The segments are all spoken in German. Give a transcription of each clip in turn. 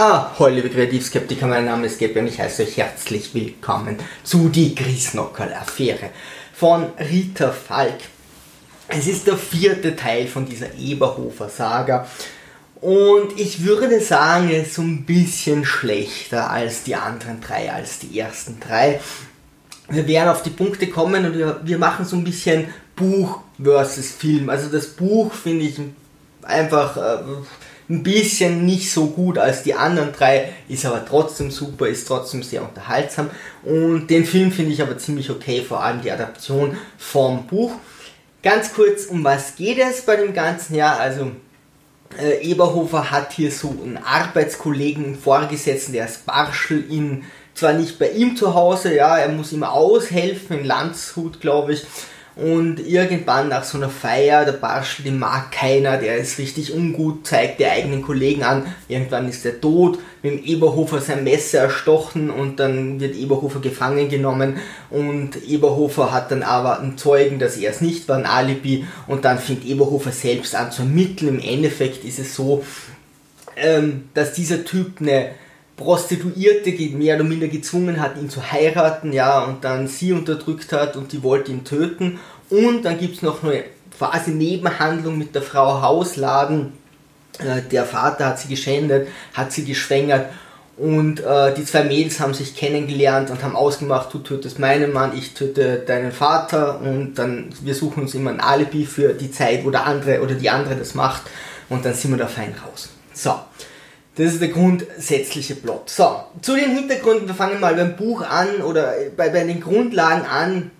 Ah, hallo liebe Kreativskeptiker, mein Name ist Gabriel und ich heiße euch herzlich willkommen zu die Griesnockerl-Affäre von Rita Falk. Es ist der vierte Teil von dieser Eberhofer-Saga und ich würde sagen, er ist ein bisschen schlechter als die anderen drei, als die ersten drei. Wir werden auf die Punkte kommen und wir, wir machen so ein bisschen Buch versus Film. Also das Buch finde ich einfach äh, ein bisschen nicht so gut als die anderen drei, ist aber trotzdem super, ist trotzdem sehr unterhaltsam. Und den Film finde ich aber ziemlich okay, vor allem die Adaption vom Buch. Ganz kurz, um was geht es bei dem Ganzen? Ja, also äh, Eberhofer hat hier so einen Arbeitskollegen, einen Vorgesetzten, der ist Barschel in, zwar nicht bei ihm zu Hause, ja, er muss ihm aushelfen, in Landshut, glaube ich, und irgendwann nach so einer Feier, der Barschel, den mag keiner, der ist richtig ungut, zeigt die eigenen Kollegen an. Irgendwann ist er tot, mit dem Eberhofer sein Messer erstochen und dann wird Eberhofer gefangen genommen und Eberhofer hat dann aber einen Zeugen, dass er es nicht war, ein Alibi und dann fängt Eberhofer selbst an zu ermitteln. Im Endeffekt ist es so, ähm, dass dieser Typ eine Prostituierte mehr oder minder gezwungen hat, ihn zu heiraten, ja, und dann sie unterdrückt hat und die wollte ihn töten. Und dann gibt es noch eine quasi Nebenhandlung mit der Frau Hausladen. Äh, der Vater hat sie geschändet, hat sie geschwängert und äh, die zwei Mädels haben sich kennengelernt und haben ausgemacht, du tötest meinen Mann, ich töte deinen Vater und dann wir suchen uns immer ein Alibi für die Zeit, wo der andere oder die andere das macht und dann sind wir da fein raus. So, das ist der grundsätzliche Plot. So, zu den Hintergründen, wir fangen mal beim Buch an oder bei, bei den Grundlagen an.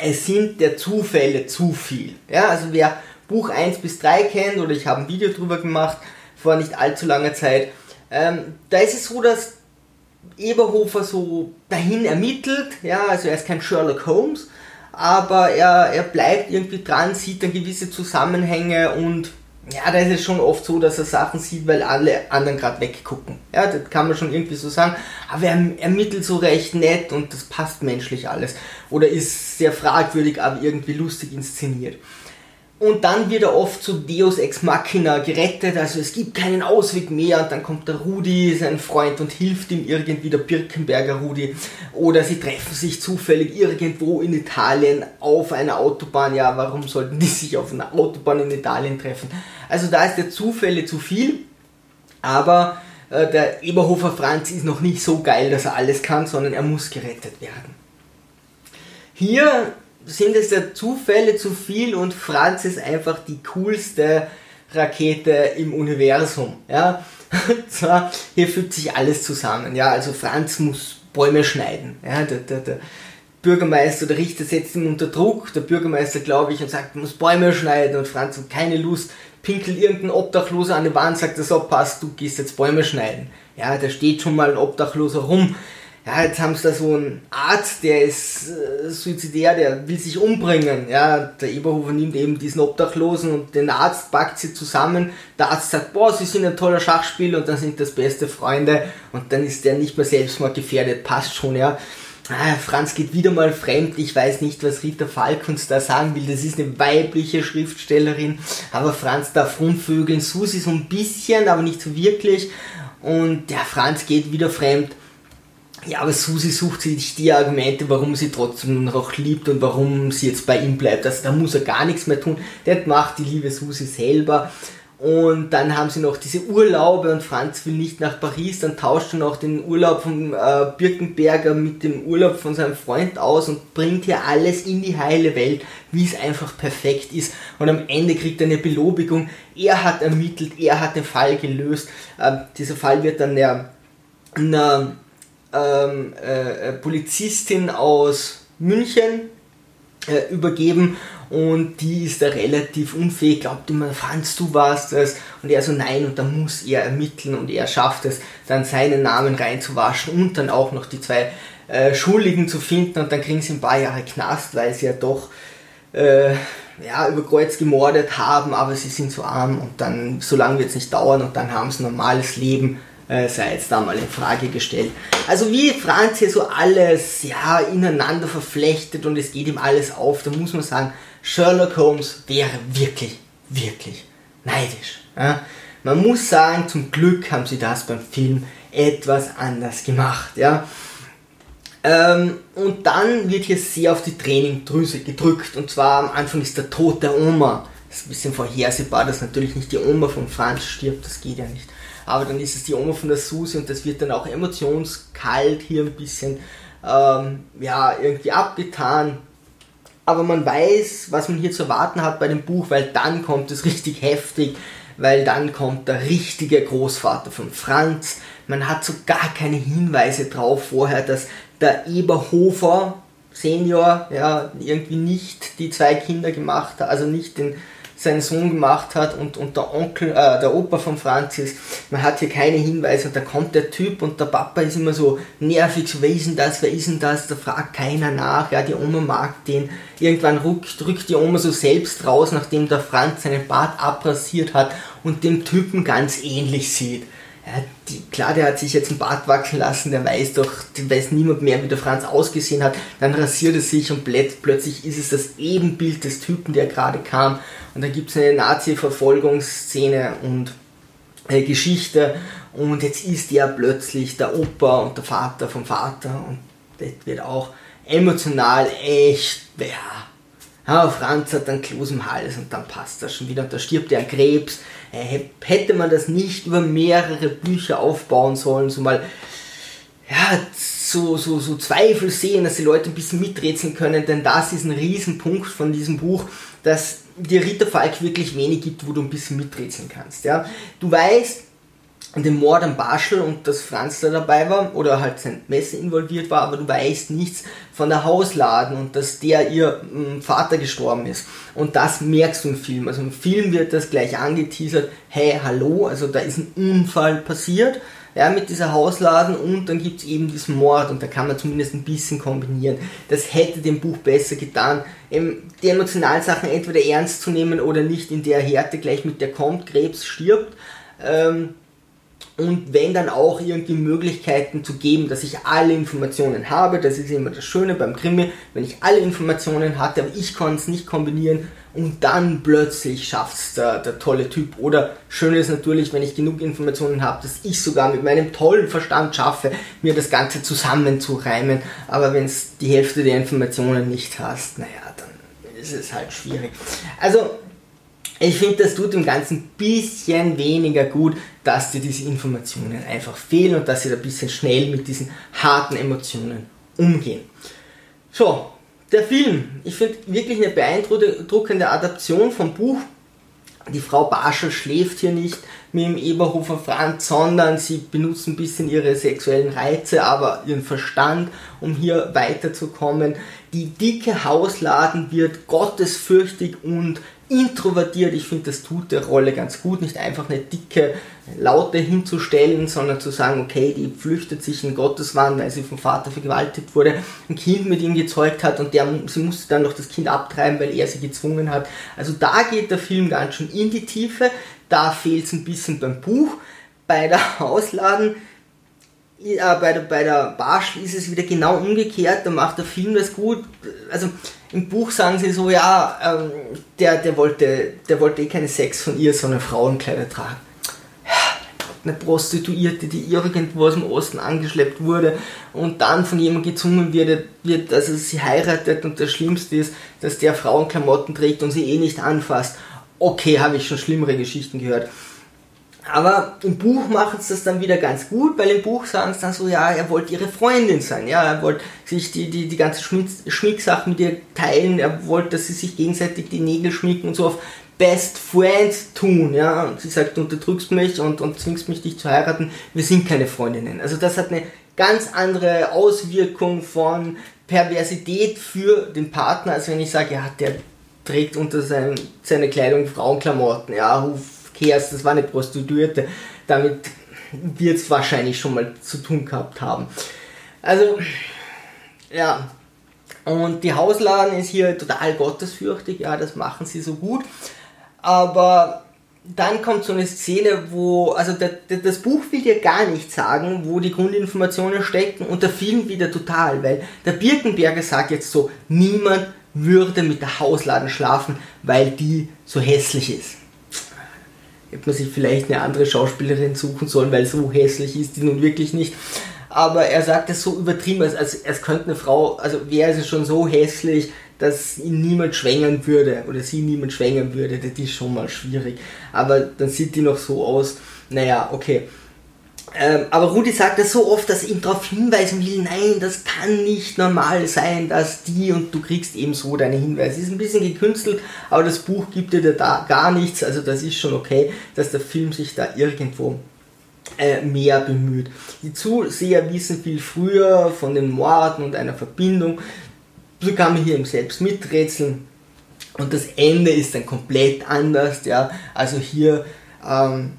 Es sind der Zufälle zu viel. Ja, also wer Buch 1 bis 3 kennt oder ich habe ein Video drüber gemacht vor nicht allzu langer Zeit, ähm, da ist es so, dass Eberhofer so dahin ermittelt, ja, also er ist kein Sherlock Holmes, aber er, er bleibt irgendwie dran, sieht dann gewisse Zusammenhänge und ja, da ist es schon oft so, dass er Sachen sieht, weil alle anderen gerade weggucken. Ja, das kann man schon irgendwie so sagen. Aber er ermittelt so recht nett und das passt menschlich alles. Oder ist sehr fragwürdig, aber irgendwie lustig inszeniert. Und dann wird er oft zu Deus Ex Machina gerettet, also es gibt keinen Ausweg mehr und dann kommt der Rudi, sein Freund, und hilft ihm irgendwie, der Birkenberger Rudi. Oder sie treffen sich zufällig irgendwo in Italien auf einer Autobahn. Ja, warum sollten die sich auf einer Autobahn in Italien treffen? Also da ist der Zufälle zu viel, aber äh, der Eberhofer Franz ist noch nicht so geil, dass er alles kann, sondern er muss gerettet werden. Hier sind es ja Zufälle zu viel und Franz ist einfach die coolste Rakete im Universum. Ja? Und zwar, hier fügt sich alles zusammen. Ja? Also Franz muss Bäume schneiden. Ja? Der, der, der Bürgermeister, der Richter setzt ihn unter Druck. Der Bürgermeister, glaube ich, und sagt, muss Bäume schneiden. Und Franz hat keine Lust, pinkelt irgendein Obdachloser an die Wand, sagt so, passt, du gehst jetzt Bäume schneiden. Ja, da steht schon mal ein Obdachloser rum ja, jetzt haben sie da so einen Arzt, der ist äh, suizidär, der will sich umbringen. Ja, der Eberhofer nimmt eben diesen Obdachlosen und den Arzt packt sie zusammen. Der Arzt sagt, boah, sie sind ein toller Schachspieler und dann sind das beste Freunde und dann ist der nicht mehr selbstmord gefährdet, passt schon, ja. Ah, Franz geht wieder mal fremd. Ich weiß nicht, was Rita Falk uns da sagen will. Das ist eine weibliche Schriftstellerin. Aber Franz darf rumvögeln. Susi so ein bisschen, aber nicht so wirklich. Und der Franz geht wieder fremd. Ja, aber Susi sucht sich die Argumente, warum sie trotzdem noch liebt und warum sie jetzt bei ihm bleibt. Also da muss er gar nichts mehr tun. Das macht die liebe Susi selber. Und dann haben sie noch diese Urlaube und Franz will nicht nach Paris, dann tauscht er noch den Urlaub vom äh, Birkenberger mit dem Urlaub von seinem Freund aus und bringt hier alles in die heile Welt, wie es einfach perfekt ist. Und am Ende kriegt er eine Belobigung. Er hat ermittelt, er hat den Fall gelöst. Äh, dieser Fall wird dann der, einer ähm, äh, äh, Polizistin aus München äh, übergeben und die ist da relativ unfähig, glaubt immer, Franz, du warst das und er so, nein, und dann muss er ermitteln und er schafft es, dann seinen Namen reinzuwaschen und dann auch noch die zwei äh, Schuldigen zu finden und dann kriegen sie ein paar Jahre Knast, weil sie ja doch äh, ja, über Kreuz gemordet haben, aber sie sind so arm und dann, so lange wird es nicht dauern und dann haben sie ein normales Leben äh, sei jetzt da mal in Frage gestellt. Also wie Franz hier so alles ja, ineinander verflechtet und es geht ihm alles auf, da muss man sagen, Sherlock Holmes wäre wirklich, wirklich neidisch. Ja? Man muss sagen, zum Glück haben sie das beim Film etwas anders gemacht. Ja. Ähm, und dann wird hier sehr auf die Trainingdrüse gedrückt. Und zwar am Anfang ist der Tod der Oma. Ist ein bisschen vorhersehbar, dass natürlich nicht die Oma von Franz stirbt, das geht ja nicht. Aber dann ist es die Oma von der Susi und das wird dann auch emotionskalt hier ein bisschen ähm, ja, irgendwie abgetan. Aber man weiß, was man hier zu erwarten hat bei dem Buch, weil dann kommt es richtig heftig, weil dann kommt der richtige Großvater von Franz. Man hat so gar keine Hinweise drauf vorher, dass der Eberhofer Senior ja irgendwie nicht die zwei Kinder gemacht hat, also nicht den seinen Sohn gemacht hat und, und der Onkel, äh, der Opa von Franzis. Man hat hier keine Hinweise und da kommt der Typ und der Papa ist immer so nervig, so wer ist denn das, wer ist denn das, da fragt keiner nach, ja, die Oma mag den. Irgendwann rückt, rückt die Oma so selbst raus, nachdem der Franz seinen Bart abrasiert hat und dem Typen ganz ähnlich sieht die, klar, der hat sich jetzt ein Bart wachsen lassen, der weiß doch, der weiß niemand mehr, wie der Franz ausgesehen hat. Dann rasiert er sich und plötzlich ist es das Ebenbild des Typen, der gerade kam. Und dann gibt es eine Nazi-Verfolgungsszene und äh, Geschichte. Und jetzt ist er plötzlich der Opa und der Vater vom Vater. Und das wird auch emotional echt, ja. Ja Franz hat dann Kloß im Hals und dann passt das schon wieder. Und da stirbt er an Krebs äh, hätte man das nicht über mehrere Bücher aufbauen sollen, so mal ja, so, so, so Zweifel sehen, dass die Leute ein bisschen miträtseln können, denn das ist ein Riesenpunkt von diesem Buch, dass dir Ritter Falk wirklich wenig gibt, wo du ein bisschen miträtseln kannst. Ja? Du weißt, an dem Mord am Barschel und dass Franz da dabei war oder halt sein Messer involviert war, aber du weißt nichts von der Hausladen und dass der ihr mm, Vater gestorben ist. Und das merkst du im Film. Also im Film wird das gleich angeteasert, hey, hallo, also da ist ein Unfall passiert ja, mit dieser Hausladen und dann gibt es eben diesen Mord und da kann man zumindest ein bisschen kombinieren. Das hätte dem Buch besser getan, die emotionalen Sachen entweder ernst zu nehmen oder nicht in der Härte gleich mit der kommt, Krebs stirbt. Ähm, und wenn dann auch irgendwie Möglichkeiten zu geben, dass ich alle Informationen habe, das ist immer das Schöne beim Krimi, wenn ich alle Informationen hatte, aber ich kann es nicht kombinieren und dann plötzlich schafft es der, der tolle Typ. Oder schön ist natürlich, wenn ich genug Informationen habe, dass ich sogar mit meinem tollen Verstand schaffe, mir das Ganze zusammenzureimen. Aber wenn es die Hälfte der Informationen nicht hast, naja, dann ist es halt schwierig. Also ich finde, das tut dem Ganzen ein bisschen weniger gut, dass dir diese Informationen einfach fehlen und dass sie da ein bisschen schnell mit diesen harten Emotionen umgehen. So, der Film. Ich finde wirklich eine beeindruckende Adaption vom Buch. Die Frau Barschel schläft hier nicht mit dem Eberhofer Franz, sondern sie benutzt ein bisschen ihre sexuellen Reize, aber ihren Verstand, um hier weiterzukommen. Die dicke Hausladen wird gottesfürchtig und introvertiert. Ich finde, das tut der Rolle ganz gut, nicht einfach eine dicke Laute hinzustellen, sondern zu sagen, okay, die flüchtet sich in Gotteswahn, weil sie vom Vater vergewaltigt wurde, ein Kind mit ihm gezeugt hat und der, sie musste dann noch das Kind abtreiben, weil er sie gezwungen hat. Also da geht der Film ganz schön in die Tiefe. Da fehlt es ein bisschen beim Buch. Bei der Ausladen äh, bei der, bei der Barschel ist es wieder genau umgekehrt, da macht der Film das gut. Also im Buch sagen sie so, ja, ähm, der, der, wollte, der wollte eh keine Sex von ihr, sondern Frauenkleider tragen. Eine Prostituierte, die irgendwo aus dem Osten angeschleppt wurde und dann von jemandem gezwungen wird, wird, dass er sie heiratet und das Schlimmste ist, dass der Frauenklamotten trägt und sie eh nicht anfasst. Okay, habe ich schon schlimmere Geschichten gehört. Aber im Buch machen sie das dann wieder ganz gut, weil im Buch sagen sie dann so, ja, er wollte ihre Freundin sein, ja, er wollte sich die, die, die ganze Schminksachen mit ihr teilen, er wollte, dass sie sich gegenseitig die Nägel schminken und so auf Best Friends tun, ja, und sie sagt, du unterdrückst mich und, und zwingst mich, dich zu heiraten, wir sind keine Freundinnen. Also das hat eine ganz andere Auswirkung von Perversität für den Partner, als wenn ich sage, ja, der trägt unter sein, seine Kleidung Frauenklamotten, ja, Verkehrs, das war eine Prostituierte. Damit wird es wahrscheinlich schon mal zu tun gehabt haben. Also, ja. Und die Hausladen ist hier total gottesfürchtig, ja, das machen sie so gut. Aber dann kommt so eine Szene, wo, also der, der, das Buch will dir gar nichts sagen, wo die Grundinformationen stecken und der Film wieder total, weil der Birkenberger sagt jetzt so, niemand würde mit der Hausladen schlafen, weil die so hässlich ist hätte man sich vielleicht eine andere Schauspielerin suchen sollen, weil so hässlich ist die nun wirklich nicht. Aber er sagt es so übertrieben, als, als, als könnte eine Frau, also wäre sie schon so hässlich, dass ihn niemand schwängern würde oder sie niemand schwängern würde, das ist schon mal schwierig. Aber dann sieht die noch so aus, naja, okay. Ähm, aber Rudi sagt das so oft, dass er ihm darauf hinweisen will, nein, das kann nicht normal sein, dass die und du kriegst eben so deine Hinweise. Ist ein bisschen gekünstelt, aber das Buch gibt dir da gar nichts, also das ist schon okay, dass der Film sich da irgendwo äh, mehr bemüht. Die Zuseher wissen viel früher von den Morden und einer Verbindung. So kann man hier eben selbst miträtseln. Und das Ende ist dann komplett anders. Ja. Also hier ähm,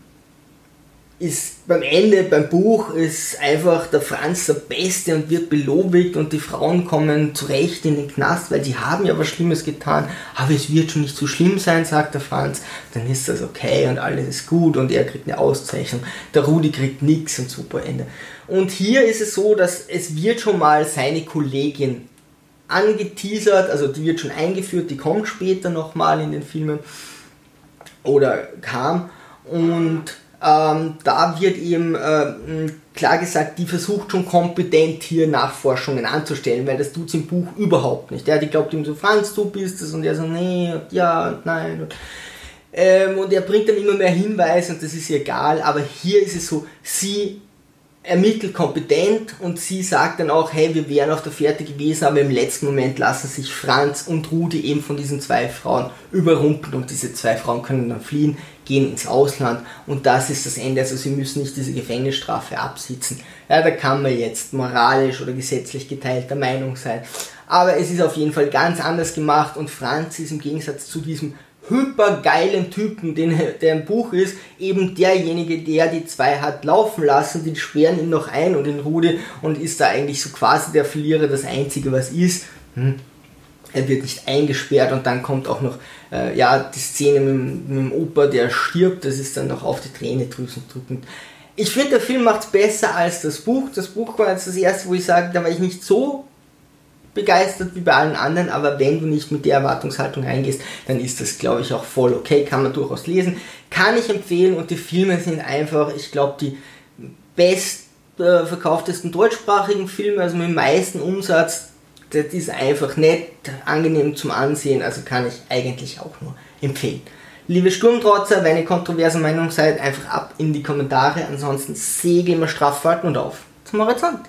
ist beim Ende, beim Buch, ist einfach der Franz der Beste und wird belobigt und die Frauen kommen zurecht in den Knast, weil sie haben ja was Schlimmes getan, aber es wird schon nicht so schlimm sein, sagt der Franz. Dann ist das okay und alles ist gut und er kriegt eine Auszeichnung. Der Rudi kriegt nichts und super Ende. Und hier ist es so, dass es wird schon mal seine Kollegin angeteasert, also die wird schon eingeführt, die kommt später nochmal in den Filmen oder kam und ähm, da wird ihm äh, klar gesagt, die versucht schon kompetent hier Nachforschungen anzustellen, weil das tut sie im Buch überhaupt nicht. Ja, die glaubt ihm so, Franz, du bist es und er so, nee und ja und nein. Und, ähm, und er bringt dann immer mehr Hinweise und das ist ihr egal, aber hier ist es so, sie ermittelt kompetent und sie sagt dann auch, hey, wir wären auf der Fährte gewesen, aber im letzten Moment lassen sich Franz und Rudi eben von diesen zwei Frauen überrumpeln und diese zwei Frauen können dann fliehen, gehen ins Ausland und das ist das Ende. Also sie müssen nicht diese Gefängnisstrafe absitzen. Ja, da kann man jetzt moralisch oder gesetzlich geteilter Meinung sein. Aber es ist auf jeden Fall ganz anders gemacht und Franz ist im Gegensatz zu diesem hypergeilen Typen, den, der im Buch ist, eben derjenige, der die zwei hat laufen lassen, die sperren ihn noch ein und in Rude und ist da eigentlich so quasi der Verlierer, das Einzige, was ist. Hm. Er wird nicht eingesperrt und dann kommt auch noch äh, ja, die Szene mit, mit dem Opa, der stirbt, das ist dann noch auf die Tränedrüsen drückend. Ich finde, der Film macht es besser als das Buch. Das Buch war jetzt das erste, wo ich sage, da war ich nicht so begeistert wie bei allen anderen, aber wenn du nicht mit der Erwartungshaltung reingehst, dann ist das, glaube ich, auch voll okay, kann man durchaus lesen. Kann ich empfehlen und die Filme sind einfach, ich glaube, die bestverkauftesten deutschsprachigen Filme, also mit dem meisten Umsatz, das ist einfach nett, angenehm zum Ansehen, also kann ich eigentlich auch nur empfehlen. Liebe Sturmtrotzer, wenn ihr kontroverse Meinung seid, einfach ab in die Kommentare, ansonsten segeln wir straff und auf zum Horizont.